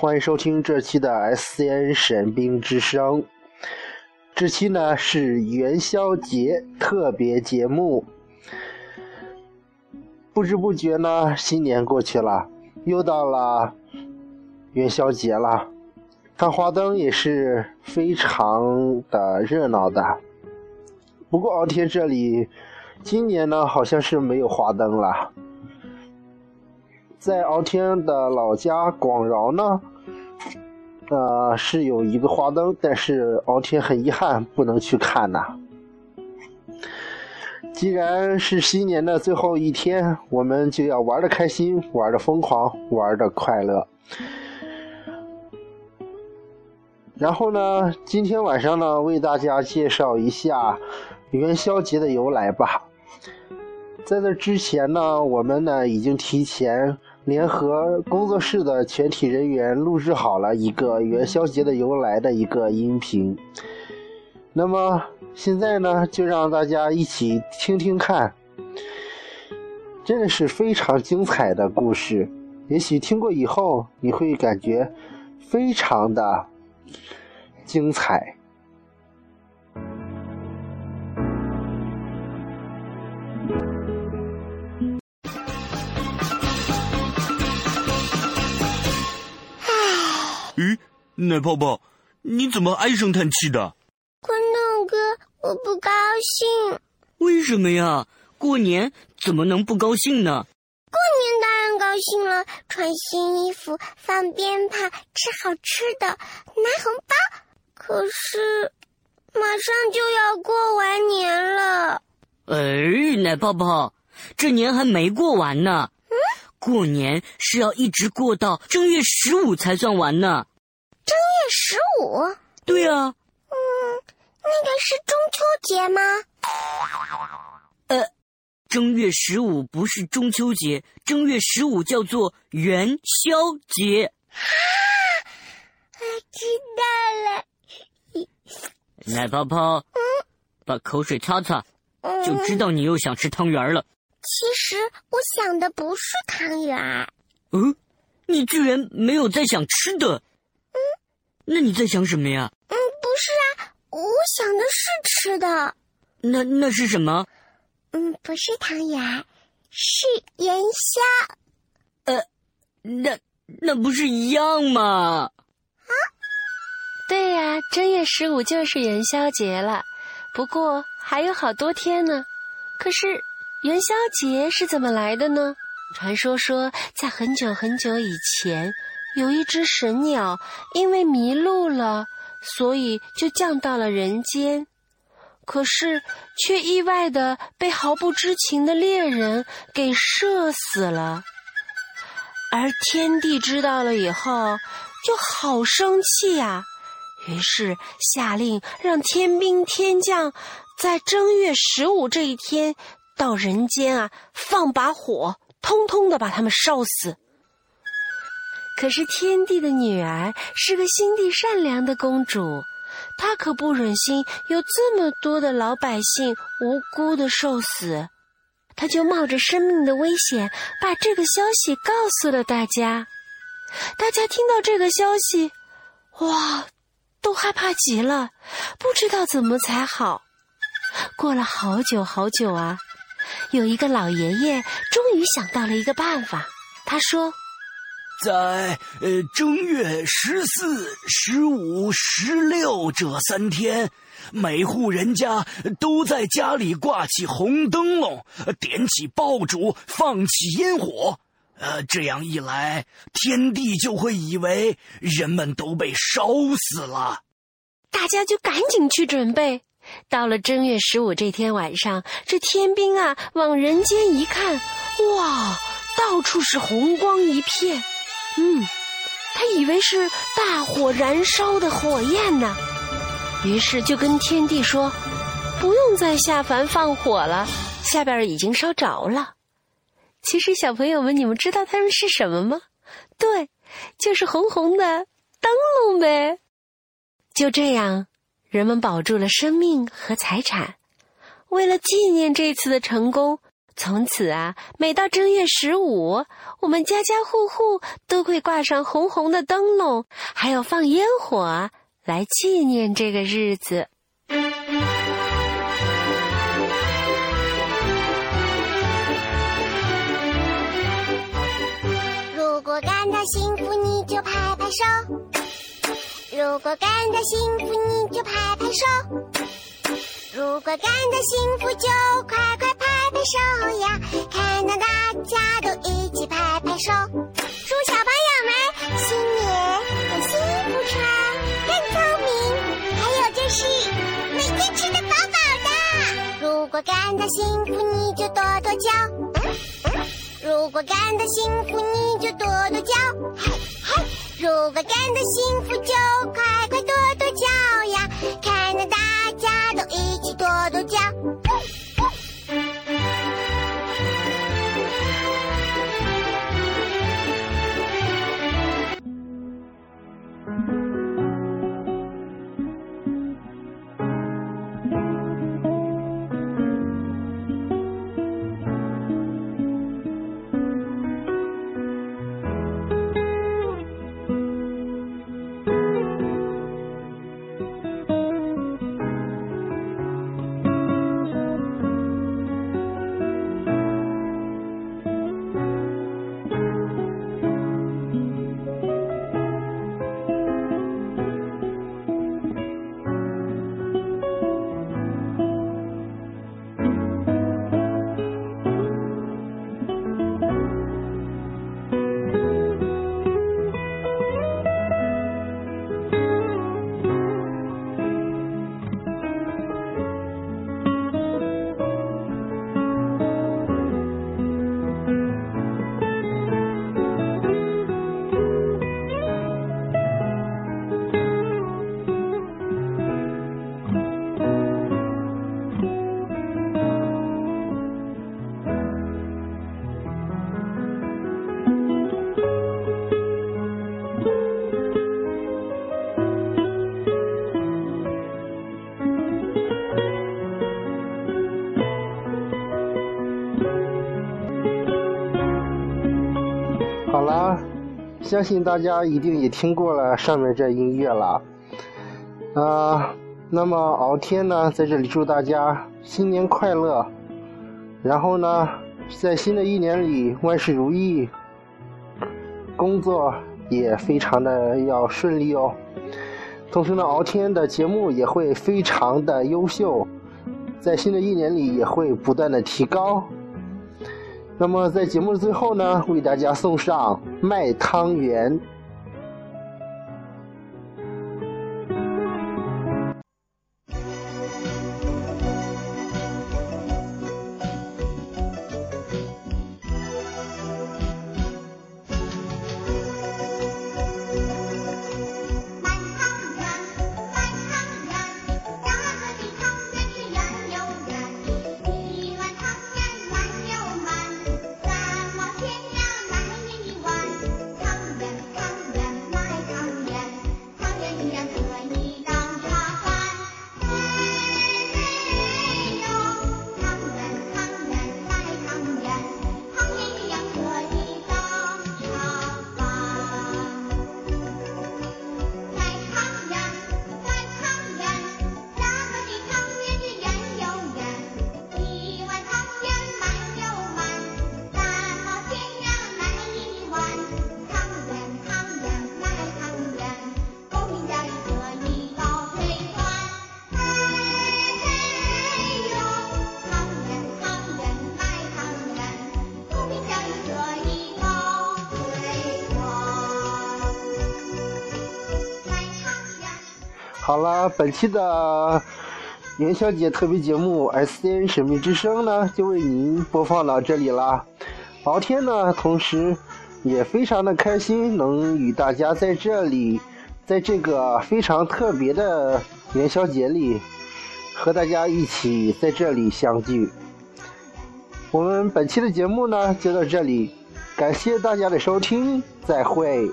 欢迎收听这期的 SCN 神兵之声。这期呢是元宵节特别节目。不知不觉呢，新年过去了，又到了元宵节了。看花灯也是非常的热闹的。不过敖天这里今年呢，好像是没有花灯了。在敖天的老家广饶呢，呃，是有一个花灯，但是敖天很遗憾不能去看呐。既然是新年的最后一天，我们就要玩的开心，玩的疯狂，玩的快乐。然后呢，今天晚上呢，为大家介绍一下元宵节的由来吧。在这之前呢，我们呢已经提前联合工作室的全体人员录制好了一个元宵节的由来的一个音频。那么现在呢，就让大家一起听听看，真的是非常精彩的故事。也许听过以后，你会感觉非常的精彩。奶泡泡，你怎么唉声叹气的？昆豆哥，我不高兴。为什么呀？过年怎么能不高兴呢？过年当然高兴了，穿新衣服，放鞭炮，吃好吃的，拿红包。可是，马上就要过完年了。哎，奶泡泡，这年还没过完呢。嗯，过年是要一直过到正月十五才算完呢。正月十五？对啊。嗯，那个是中秋节吗？呃，正月十五不是中秋节，正月十五叫做元宵节。啊，我知道了。奶泡泡，嗯，把口水擦擦，就知道你又想吃汤圆了。其实我想的不是汤圆。嗯，你居然没有在想吃的？嗯，那你在想什么呀？嗯，不是啊，我想的是吃的。那那是什么？嗯，不是汤圆，是元宵。呃，那那不是一样吗？啊？对呀，正月十五就是元宵节了，不过还有好多天呢。可是元宵节是怎么来的呢？传说说，在很久很久以前，有一只神鸟，因为迷路了，所以就降到了人间，可是却意外的被毫不知情的猎人给射死了。而天帝知道了以后，就好生气呀。于是下令让天兵天将，在正月十五这一天到人间啊，放把火，通通的把他们烧死。可是天帝的女儿是个心地善良的公主，她可不忍心有这么多的老百姓无辜的受死，她就冒着生命的危险，把这个消息告诉了大家。大家听到这个消息，哇！都害怕极了，不知道怎么才好。过了好久好久啊，有一个老爷爷终于想到了一个办法。他说：“在呃正月十四、十五、十六这三天，每户人家都在家里挂起红灯笼，点起爆竹，放起烟火。”呃，这样一来，天帝就会以为人们都被烧死了，大家就赶紧去准备。到了正月十五这天晚上，这天兵啊往人间一看，哇，到处是红光一片。嗯，他以为是大火燃烧的火焰呢，于是就跟天帝说：“不用再下凡放火了，下边已经烧着了。”其实，小朋友们，你们知道它们是什么吗？对，就是红红的灯笼呗。就这样，人们保住了生命和财产。为了纪念这次的成功，从此啊，每到正月十五，我们家家户户都会挂上红红的灯笼，还有放烟火，来纪念这个日子。如果感到幸福，你就拍拍手；如果感到幸福，你就拍拍手；如果感到幸福，就快快手呀！看到大家都一起拍拍手，祝小朋友们新年有幸福穿，更聪明，还有就是每天吃得饱饱的。如果感到幸福，你就跺跺脚。如果感到幸福，你就跺跺脚，嘿嘿！如果感到幸福，就相信大家一定也听过了上面这音乐了。啊，那么敖天呢，在这里祝大家新年快乐，然后呢，在新的一年里万事如意，工作也非常的要顺利哦。同时呢，敖天的节目也会非常的优秀，在新的一年里也会不断的提高。那么在节目的最后呢，为大家送上卖汤圆。好了，本期的元宵节特别节目《S N 神秘之声》呢，就为您播放到这里了。敖天呢，同时也非常的开心，能与大家在这里，在这个非常特别的元宵节里，和大家一起在这里相聚。我们本期的节目呢，就到这里，感谢大家的收听，再会。